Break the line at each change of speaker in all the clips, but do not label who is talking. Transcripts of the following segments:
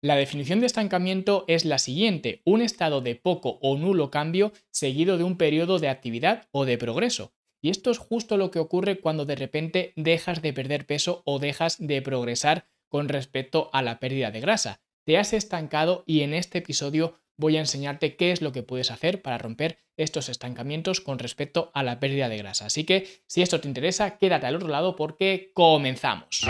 La definición de estancamiento es la siguiente, un estado de poco o nulo cambio seguido de un periodo de actividad o de progreso. Y esto es justo lo que ocurre cuando de repente dejas de perder peso o dejas de progresar con respecto a la pérdida de grasa. Te has estancado y en este episodio voy a enseñarte qué es lo que puedes hacer para romper estos estancamientos con respecto a la pérdida de grasa. Así que si esto te interesa, quédate al otro lado porque comenzamos.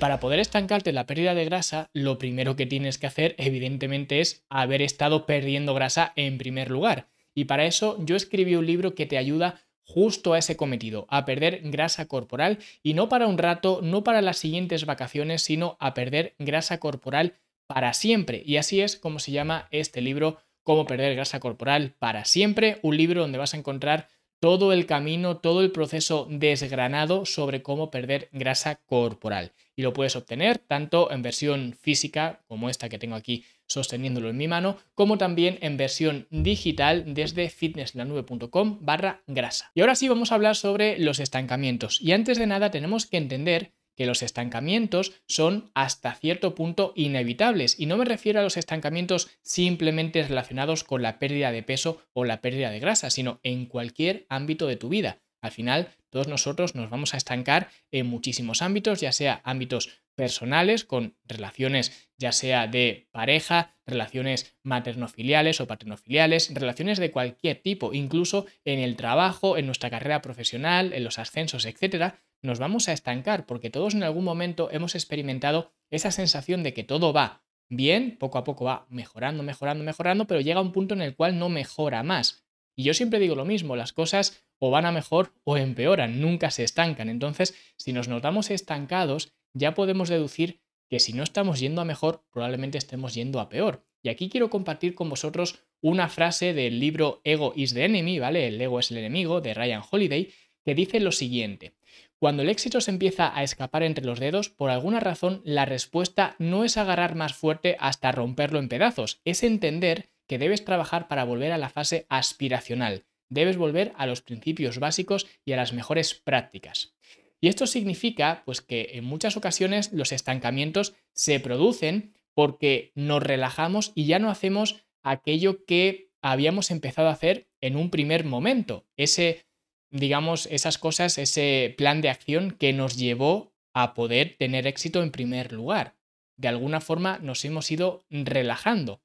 Para poder estancarte la pérdida de grasa, lo primero que tienes que hacer, evidentemente, es haber estado perdiendo grasa en primer lugar. Y para eso yo escribí un libro que te ayuda justo a ese cometido, a perder grasa corporal y no para un rato, no para las siguientes vacaciones, sino a perder grasa corporal para siempre. Y así es como se llama este libro, Cómo perder grasa corporal para siempre, un libro donde vas a encontrar todo el camino, todo el proceso desgranado sobre cómo perder grasa corporal. Y lo puedes obtener tanto en versión física, como esta que tengo aquí sosteniéndolo en mi mano, como también en versión digital desde fitnesslanube.com barra grasa. Y ahora sí vamos a hablar sobre los estancamientos. Y antes de nada tenemos que entender que los estancamientos son hasta cierto punto inevitables. Y no me refiero a los estancamientos simplemente relacionados con la pérdida de peso o la pérdida de grasa, sino en cualquier ámbito de tu vida. Al final, todos nosotros nos vamos a estancar en muchísimos ámbitos, ya sea ámbitos personales, con relaciones ya sea de pareja, relaciones maternofiliales o paternofiliales, relaciones de cualquier tipo, incluso en el trabajo, en nuestra carrera profesional, en los ascensos, etcétera, nos vamos a estancar porque todos en algún momento hemos experimentado esa sensación de que todo va bien, poco a poco va mejorando, mejorando, mejorando, pero llega un punto en el cual no mejora más. Y yo siempre digo lo mismo, las cosas o van a mejor o empeoran, nunca se estancan. Entonces, si nos notamos estancados, ya podemos deducir que si no estamos yendo a mejor, probablemente estemos yendo a peor. Y aquí quiero compartir con vosotros una frase del libro Ego is the Enemy, ¿vale? El ego es el enemigo de Ryan Holiday, que dice lo siguiente. Cuando el éxito se empieza a escapar entre los dedos, por alguna razón la respuesta no es agarrar más fuerte hasta romperlo en pedazos, es entender que debes trabajar para volver a la fase aspiracional, debes volver a los principios básicos y a las mejores prácticas. Y esto significa pues que en muchas ocasiones los estancamientos se producen porque nos relajamos y ya no hacemos aquello que habíamos empezado a hacer en un primer momento, ese digamos, esas cosas, ese plan de acción que nos llevó a poder tener éxito en primer lugar. De alguna forma nos hemos ido relajando.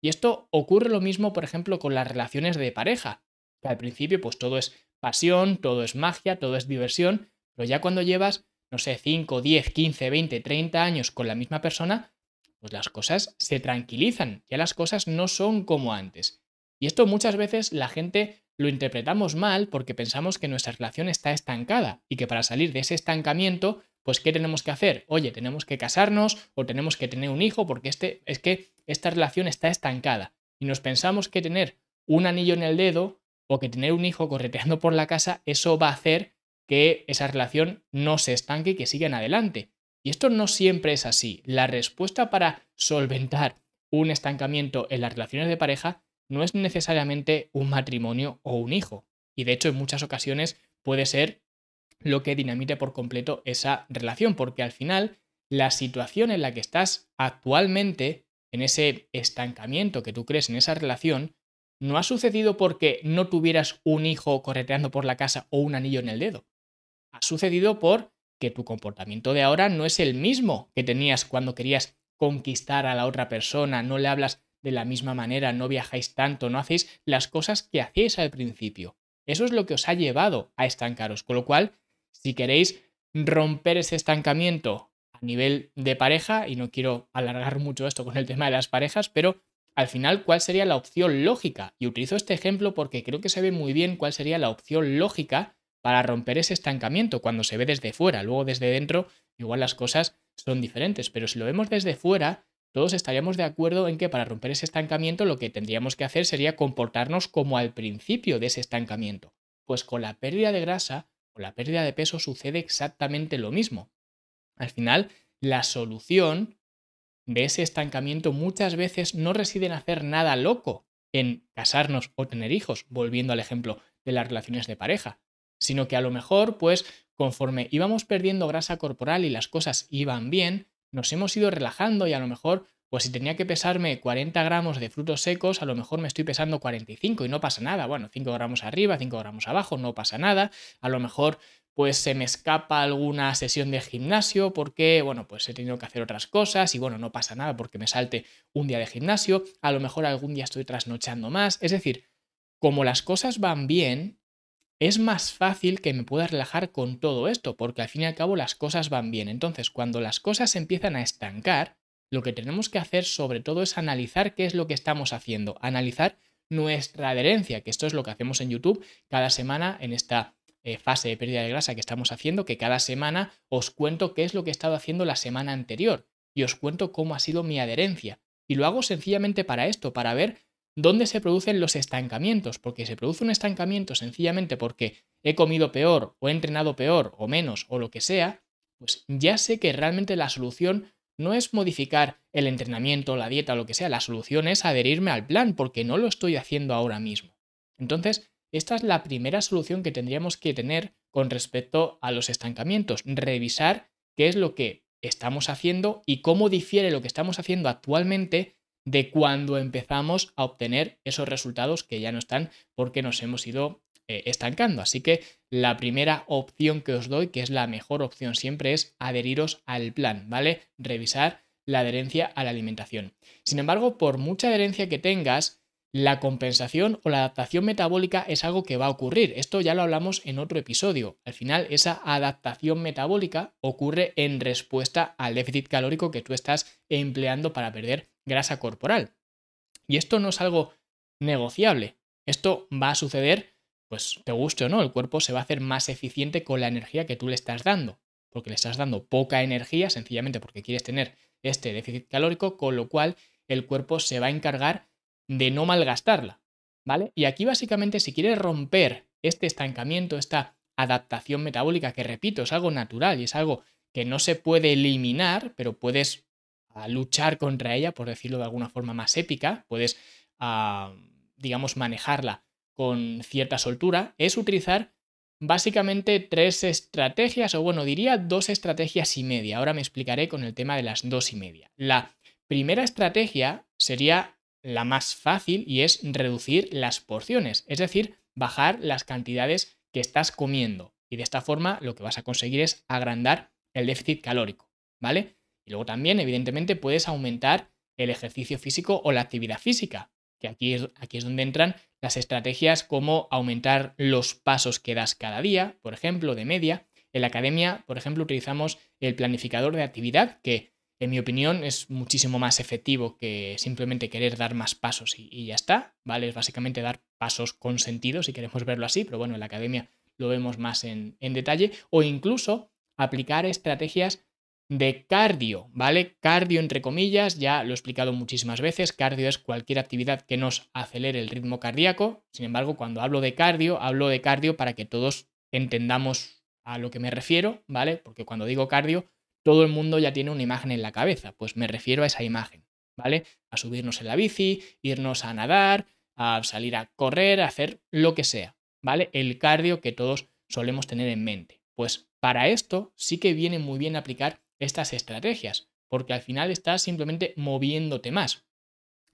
Y esto ocurre lo mismo, por ejemplo, con las relaciones de pareja, que al principio pues todo es pasión, todo es magia, todo es diversión, pero ya cuando llevas, no sé, 5, 10, 15, 20, 30 años con la misma persona, pues las cosas se tranquilizan, ya las cosas no son como antes. Y esto muchas veces la gente lo interpretamos mal porque pensamos que nuestra relación está estancada y que para salir de ese estancamiento, pues ¿qué tenemos que hacer? Oye, tenemos que casarnos o tenemos que tener un hijo porque este, es que esta relación está estancada. Y nos pensamos que tener un anillo en el dedo o que tener un hijo correteando por la casa, eso va a hacer que esa relación no se estanque y que sigan adelante. Y esto no siempre es así. La respuesta para solventar un estancamiento en las relaciones de pareja no es necesariamente un matrimonio o un hijo. Y de hecho en muchas ocasiones puede ser lo que dinamite por completo esa relación, porque al final la situación en la que estás actualmente, en ese estancamiento que tú crees en esa relación, no ha sucedido porque no tuvieras un hijo correteando por la casa o un anillo en el dedo. Ha sucedido por que tu comportamiento de ahora no es el mismo que tenías cuando querías conquistar a la otra persona, no le hablas de la misma manera, no viajáis tanto, no hacéis las cosas que hacéis al principio. Eso es lo que os ha llevado a estancaros. Con lo cual, si queréis romper ese estancamiento a nivel de pareja, y no quiero alargar mucho esto con el tema de las parejas, pero al final, ¿cuál sería la opción lógica? Y utilizo este ejemplo porque creo que se ve muy bien cuál sería la opción lógica para romper ese estancamiento cuando se ve desde fuera. Luego desde dentro, igual las cosas son diferentes, pero si lo vemos desde fuera, todos estaríamos de acuerdo en que para romper ese estancamiento lo que tendríamos que hacer sería comportarnos como al principio de ese estancamiento. Pues con la pérdida de grasa o la pérdida de peso sucede exactamente lo mismo. Al final, la solución de ese estancamiento muchas veces no reside en hacer nada loco, en casarnos o tener hijos, volviendo al ejemplo de las relaciones de pareja, sino que a lo mejor, pues, conforme íbamos perdiendo grasa corporal y las cosas iban bien, nos hemos ido relajando y a lo mejor, pues si tenía que pesarme 40 gramos de frutos secos, a lo mejor me estoy pesando 45 y no pasa nada. Bueno, 5 gramos arriba, 5 gramos abajo, no pasa nada. A lo mejor pues se me escapa alguna sesión de gimnasio porque, bueno, pues he tenido que hacer otras cosas y bueno, no pasa nada porque me salte un día de gimnasio, a lo mejor algún día estoy trasnochando más, es decir, como las cosas van bien, es más fácil que me pueda relajar con todo esto, porque al fin y al cabo las cosas van bien. Entonces, cuando las cosas empiezan a estancar, lo que tenemos que hacer sobre todo es analizar qué es lo que estamos haciendo, analizar nuestra adherencia, que esto es lo que hacemos en YouTube cada semana en esta eh, fase de pérdida de grasa que estamos haciendo, que cada semana os cuento qué es lo que he estado haciendo la semana anterior y os cuento cómo ha sido mi adherencia. Y lo hago sencillamente para esto, para ver dónde se producen los estancamientos, porque se produce un estancamiento sencillamente porque he comido peor o he entrenado peor o menos o lo que sea, pues ya sé que realmente la solución no es modificar el entrenamiento, la dieta o lo que sea, la solución es adherirme al plan porque no lo estoy haciendo ahora mismo. Entonces, esta es la primera solución que tendríamos que tener con respecto a los estancamientos, revisar qué es lo que estamos haciendo y cómo difiere lo que estamos haciendo actualmente de cuando empezamos a obtener esos resultados que ya no están porque nos hemos ido eh, estancando. Así que la primera opción que os doy, que es la mejor opción siempre, es adheriros al plan, ¿vale? Revisar la adherencia a la alimentación. Sin embargo, por mucha adherencia que tengas, la compensación o la adaptación metabólica es algo que va a ocurrir. Esto ya lo hablamos en otro episodio. Al final, esa adaptación metabólica ocurre en respuesta al déficit calórico que tú estás empleando para perder grasa corporal. Y esto no es algo negociable. Esto va a suceder, pues te guste o no, el cuerpo se va a hacer más eficiente con la energía que tú le estás dando. Porque le estás dando poca energía, sencillamente porque quieres tener este déficit calórico, con lo cual el cuerpo se va a encargar de no malgastarla, ¿vale? Y aquí básicamente si quieres romper este estancamiento, esta adaptación metabólica, que repito, es algo natural y es algo que no se puede eliminar, pero puedes ah, luchar contra ella, por decirlo de alguna forma más épica, puedes, ah, digamos, manejarla con cierta soltura, es utilizar básicamente tres estrategias, o bueno, diría dos estrategias y media. Ahora me explicaré con el tema de las dos y media. La primera estrategia sería la más fácil y es reducir las porciones, es decir, bajar las cantidades que estás comiendo. Y de esta forma lo que vas a conseguir es agrandar el déficit calórico, ¿vale? Y luego también, evidentemente, puedes aumentar el ejercicio físico o la actividad física, que aquí es, aquí es donde entran las estrategias como aumentar los pasos que das cada día, por ejemplo, de media. En la academia, por ejemplo, utilizamos el planificador de actividad, que en mi opinión, es muchísimo más efectivo que simplemente querer dar más pasos y, ya está, ¿vale? Es básicamente dar pasos con sentido, si queremos verlo así, pero bueno, en la academia lo vemos más en, en detalle, o incluso aplicar estrategias de cardio, ¿vale? Cardio entre comillas, ya lo he explicado muchísimas veces, cardio es cualquier actividad que nos acelere el ritmo cardíaco, sin embargo, cuando hablo de cardio, hablo de cardio para que todos entendamos a lo que me refiero, ¿vale? Porque cuando digo cardio, todo el mundo ya tiene una imagen en la cabeza, pues me refiero a esa imagen, ¿vale? A subirnos en la bici, irnos a nadar, a salir a correr, a hacer lo que sea, ¿vale? El cardio que todos solemos tener en mente. Pues para esto sí que viene muy bien aplicar estas estrategias, porque al final estás simplemente moviéndote más.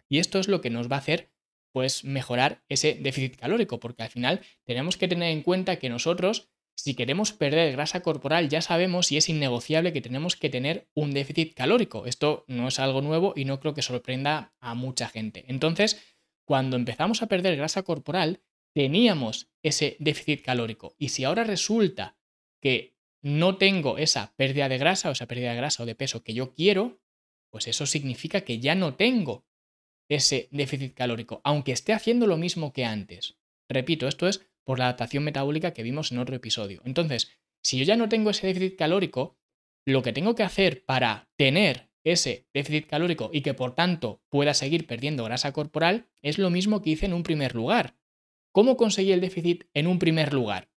Y esto es lo que nos va a hacer pues mejorar ese déficit calórico, porque al final tenemos que tener en cuenta que nosotros si queremos perder grasa corporal, ya sabemos y es innegociable que tenemos que tener un déficit calórico. Esto no es algo nuevo y no creo que sorprenda a mucha gente. Entonces, cuando empezamos a perder grasa corporal, teníamos ese déficit calórico. Y si ahora resulta que no tengo esa pérdida de grasa o esa pérdida de grasa o de peso que yo quiero, pues eso significa que ya no tengo ese déficit calórico, aunque esté haciendo lo mismo que antes. Repito, esto es por la adaptación metabólica que vimos en otro episodio. Entonces, si yo ya no tengo ese déficit calórico, lo que tengo que hacer para tener ese déficit calórico y que por tanto pueda seguir perdiendo grasa corporal es lo mismo que hice en un primer lugar. ¿Cómo conseguí el déficit en un primer lugar?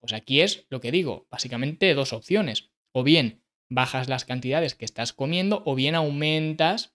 Pues aquí es lo que digo, básicamente dos opciones. O bien bajas las cantidades que estás comiendo o bien aumentas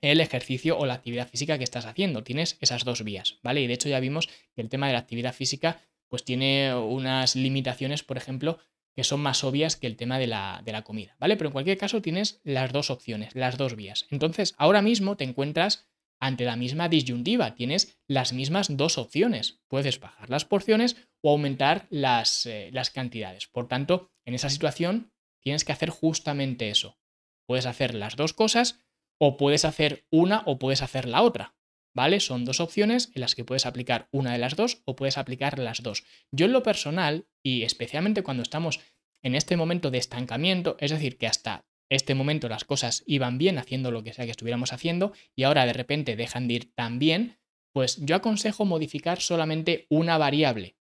el ejercicio o la actividad física que estás haciendo. Tienes esas dos vías, ¿vale? Y de hecho ya vimos que el tema de la actividad física pues tiene unas limitaciones, por ejemplo, que son más obvias que el tema de la, de la comida, ¿vale? Pero en cualquier caso tienes las dos opciones, las dos vías. Entonces, ahora mismo te encuentras ante la misma disyuntiva, tienes las mismas dos opciones. Puedes bajar las porciones o aumentar las, eh, las cantidades. Por tanto, en esa situación tienes que hacer justamente eso. Puedes hacer las dos cosas o puedes hacer una o puedes hacer la otra. ¿Vale? Son dos opciones en las que puedes aplicar una de las dos o puedes aplicar las dos. Yo en lo personal, y especialmente cuando estamos en este momento de estancamiento, es decir, que hasta este momento las cosas iban bien haciendo lo que sea que estuviéramos haciendo y ahora de repente dejan de ir tan bien, pues yo aconsejo modificar solamente una variable.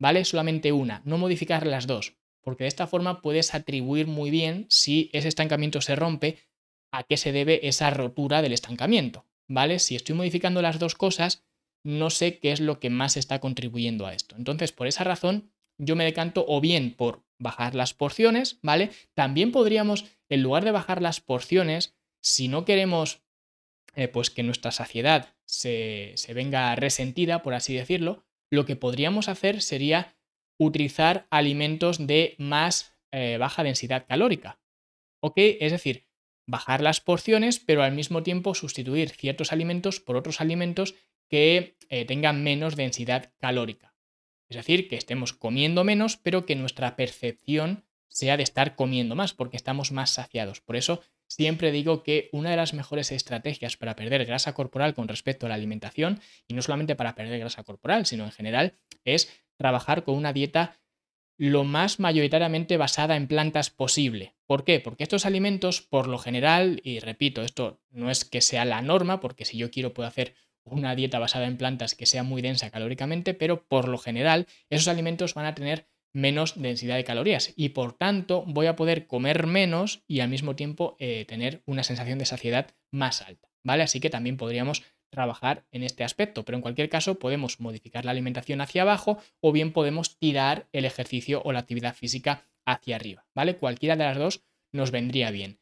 ¿Vale? Solamente una, no modificar las dos, porque de esta forma puedes atribuir muy bien si ese estancamiento se rompe, a qué se debe esa rotura del estancamiento. ¿Vale? Si estoy modificando las dos cosas, no sé qué es lo que más está contribuyendo a esto. Entonces, por esa razón, yo me decanto o bien por bajar las porciones, ¿vale? También podríamos, en lugar de bajar las porciones, si no queremos eh, pues que nuestra saciedad se, venga resentida, por así decirlo, lo que podríamos hacer sería utilizar alimentos de más eh, baja densidad calórica. ¿Ok? Es decir, bajar las porciones, pero al mismo tiempo sustituir ciertos alimentos por otros alimentos que eh, tengan menos densidad calórica. Es decir, que estemos comiendo menos, pero que nuestra percepción sea de estar comiendo más, porque estamos más saciados. Por eso siempre digo que una de las mejores estrategias para perder grasa corporal con respecto a la alimentación, y no solamente para perder grasa corporal, sino en general, es trabajar con una dieta lo más mayoritariamente basada en plantas posible. ¿Por qué? Porque estos alimentos, por lo general, y repito, esto no es que sea la norma, porque si yo quiero puedo hacer una dieta basada en plantas que sea muy densa calóricamente, pero por lo general esos alimentos van a tener menos densidad de calorías y por tanto voy a poder comer menos y al mismo tiempo eh, tener una sensación de saciedad más alta, ¿vale? Así que también podríamos trabajar en este aspecto, pero en cualquier caso podemos modificar la alimentación hacia abajo o bien podemos tirar el ejercicio o la actividad física hacia arriba, ¿vale? Cualquiera de las dos nos vendría bien.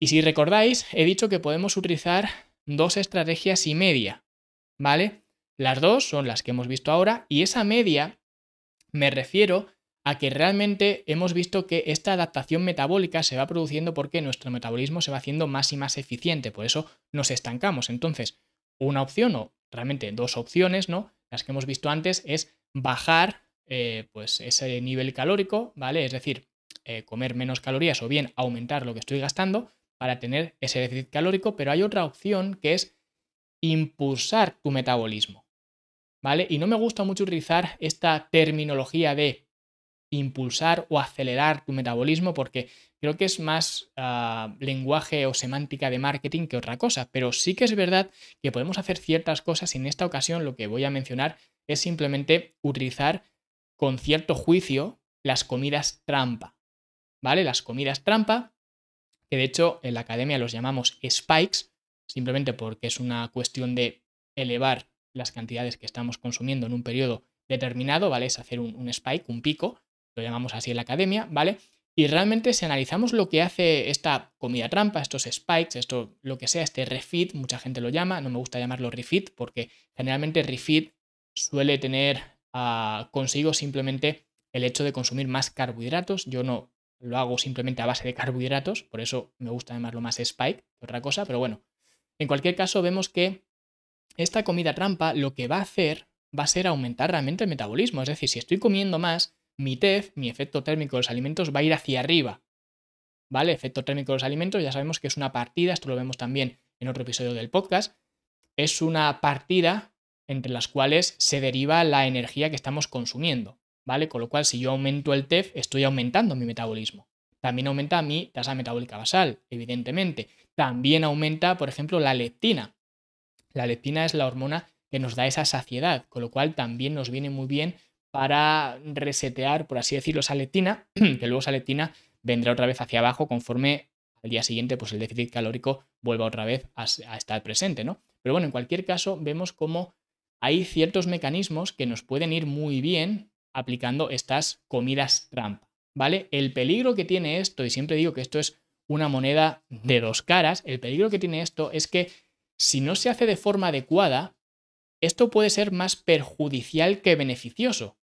Y si recordáis, he dicho que podemos utilizar dos estrategias y media, ¿vale? Las dos son las que hemos visto ahora y esa media me refiero a que realmente hemos visto que esta adaptación metabólica se va produciendo porque nuestro metabolismo se va haciendo más y más eficiente, por eso nos estancamos. Entonces, una opción o realmente dos opciones, ¿no? Las que hemos visto antes es bajar eh, pues ese nivel calórico, ¿vale? Es decir, eh, comer menos calorías o bien aumentar lo que estoy gastando para tener ese déficit calórico, pero hay otra opción que es impulsar tu metabolismo. ¿Vale? Y no me gusta mucho utilizar esta terminología de impulsar o acelerar tu metabolismo porque creo que es más ah, lenguaje o semántica de marketing que otra cosa, pero sí que es verdad que podemos hacer ciertas cosas y en esta ocasión lo que voy a mencionar es simplemente utilizar con cierto juicio las comidas trampa. ¿Vale? Las comidas trampa, que de hecho en la academia los llamamos spikes, simplemente porque es una cuestión de elevar las cantidades que estamos consumiendo en un periodo determinado, ¿vale? Es hacer un, spike, un pico, lo llamamos así en la academia, ¿vale? Y realmente si analizamos lo que hace esta comida trampa, estos spikes, esto lo que sea, este refit, mucha gente lo llama, no me gusta llamarlo refit porque generalmente refit suele tener ah, consigo simplemente el hecho de consumir más carbohidratos. Yo no lo hago simplemente a base de carbohidratos, por eso me gusta llamarlo más spike otra cosa, pero bueno, en cualquier caso, vemos que esta comida trampa lo que va a hacer va a ser aumentar realmente el metabolismo. Es decir, si estoy comiendo más, mi TEF, mi efecto térmico de los alimentos, va a ir hacia arriba. ¿Vale? Efecto térmico de los alimentos, ya sabemos que es una partida, esto lo vemos también en otro episodio del podcast, es una partida entre las cuales se deriva la energía que estamos consumiendo. ¿Vale? Con lo cual, si yo aumento el TEF, estoy aumentando mi metabolismo. También aumenta mi tasa metabólica basal, evidentemente. También aumenta, por ejemplo, la leptina. La leptina es la hormona que nos da esa saciedad, con lo cual también nos viene muy bien para resetear, por así decirlo, esa leptina, que luego esa leptina vendrá otra vez hacia abajo conforme al día siguiente pues el déficit calórico vuelva otra vez a, a estar presente, ¿no? Pero bueno, en cualquier caso vemos cómo hay ciertos mecanismos que nos pueden ir muy bien aplicando estas comidas trampa. ¿vale? El peligro que tiene esto, y siempre digo que esto es una moneda de dos caras, el peligro que tiene esto es que si no se hace de forma adecuada, esto puede ser más perjudicial que beneficioso.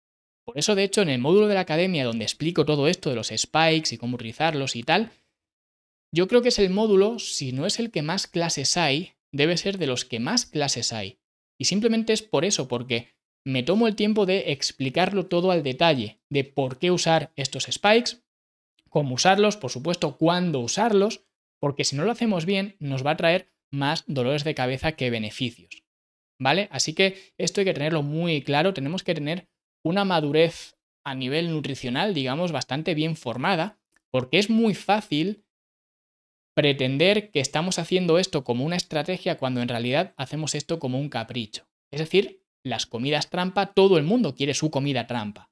Por eso, de hecho, en el módulo de la academia donde explico todo esto de los spikes y cómo utilizarlos y tal, yo creo que es el módulo, si no es el que más clases hay, debe ser de los que más clases hay. Y simplemente es por eso, porque me tomo el tiempo de explicarlo todo al detalle, de por qué usar estos spikes, cómo usarlos, por supuesto, cuándo usarlos, porque si no lo hacemos bien, nos va a traer más dolores de cabeza que beneficios. ¿Vale? Así que esto hay que tenerlo muy claro, tenemos que tener una madurez a nivel nutricional, digamos, bastante bien formada, porque es muy fácil pretender que estamos haciendo esto como una estrategia cuando en realidad hacemos esto como un capricho. Es decir, las comidas trampa, todo el mundo quiere su comida trampa.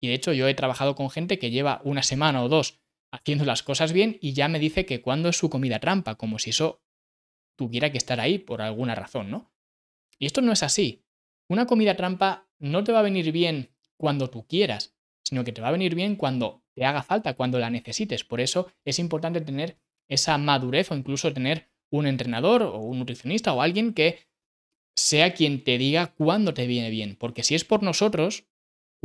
Y de hecho yo he trabajado con gente que lleva una semana o dos haciendo las cosas bien y ya me dice que cuando es su comida trampa, como si eso tuviera que estar ahí por alguna razón, ¿no? Y esto no es así. Una comida trampa no te va a venir bien cuando tú quieras, sino que te va a venir bien cuando te haga falta, cuando la necesites. Por eso es importante tener esa madurez o incluso tener un entrenador o un nutricionista o alguien que sea quien te diga cuándo te viene bien. Porque si es por nosotros,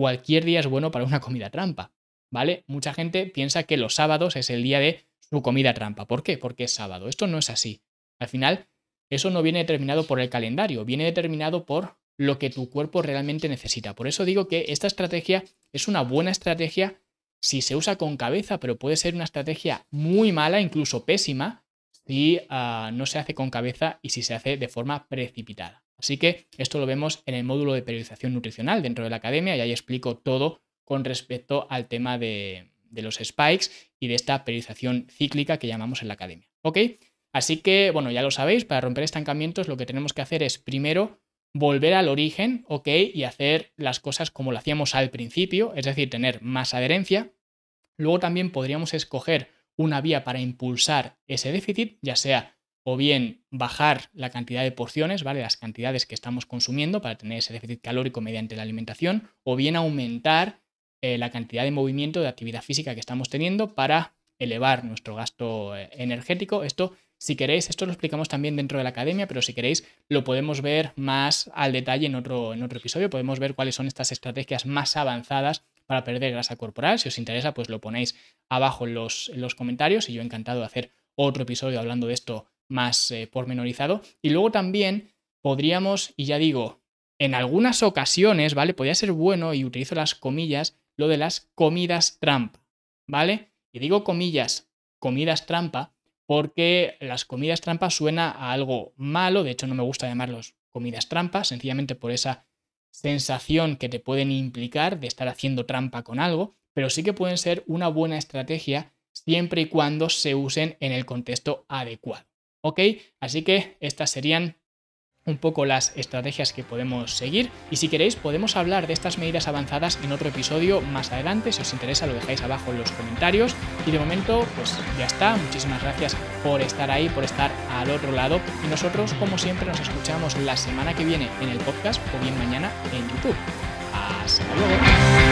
cualquier día es bueno para una comida trampa. ¿Vale? Mucha gente piensa que los sábados es el día de su comida trampa. ¿Por qué? Porque es sábado. Esto no es así. Al final, eso no viene determinado por el calendario, viene determinado por lo que tu cuerpo realmente necesita. Por eso digo que esta estrategia es una buena estrategia si se usa con cabeza, pero puede ser una estrategia muy mala, incluso pésima, si ah, no se hace con cabeza y si se hace de forma precipitada. Así que esto lo vemos en el módulo de periodización nutricional dentro de la academia y ahí explico todo con respecto al tema de, de los spikes y de esta periodización cíclica que llamamos en la academia. ¿Ok? Así que, bueno, ya lo sabéis, para romper estancamientos lo que tenemos que hacer es primero volver al origen, ¿ok? Y hacer las cosas como lo hacíamos al principio, es decir, tener más adherencia. Luego también podríamos escoger una vía para impulsar ese déficit, ya sea o bien bajar la cantidad de porciones, ¿vale? Las cantidades que estamos consumiendo para tener ese déficit calórico mediante la alimentación, o bien aumentar eh, la cantidad de movimiento de actividad física que estamos teniendo para elevar nuestro gasto eh, energético. Esto si queréis, esto lo explicamos también dentro de la academia, pero si queréis lo podemos ver más al detalle en otro, en otro episodio. Podemos ver cuáles son estas estrategias más avanzadas para perder grasa corporal. Si os interesa, pues lo ponéis abajo en los, los comentarios y yo encantado de hacer otro episodio hablando de esto más eh, pormenorizado. Y luego también podríamos, y ya digo, en algunas ocasiones, ¿vale? Podría ser bueno, y utilizo las comillas, lo de las comidas trampa, ¿vale? Y digo comillas, comidas trampa, porque las comidas trampas suena a algo malo, de hecho no me gusta llamarlos comidas trampas, sencillamente por esa sensación que te pueden implicar de estar haciendo trampa con algo, pero sí que pueden ser una buena estrategia siempre y cuando se usen en el contexto adecuado. ¿Ok? Así que estas serían un poco las estrategias que podemos seguir y si queréis podemos hablar de estas medidas avanzadas en otro episodio más adelante, si os interesa lo dejáis abajo en los comentarios y de momento pues ya está, muchísimas gracias por estar ahí, por estar al otro lado y nosotros como siempre nos escuchamos la semana que viene en el podcast o bien mañana en YouTube. Hasta luego.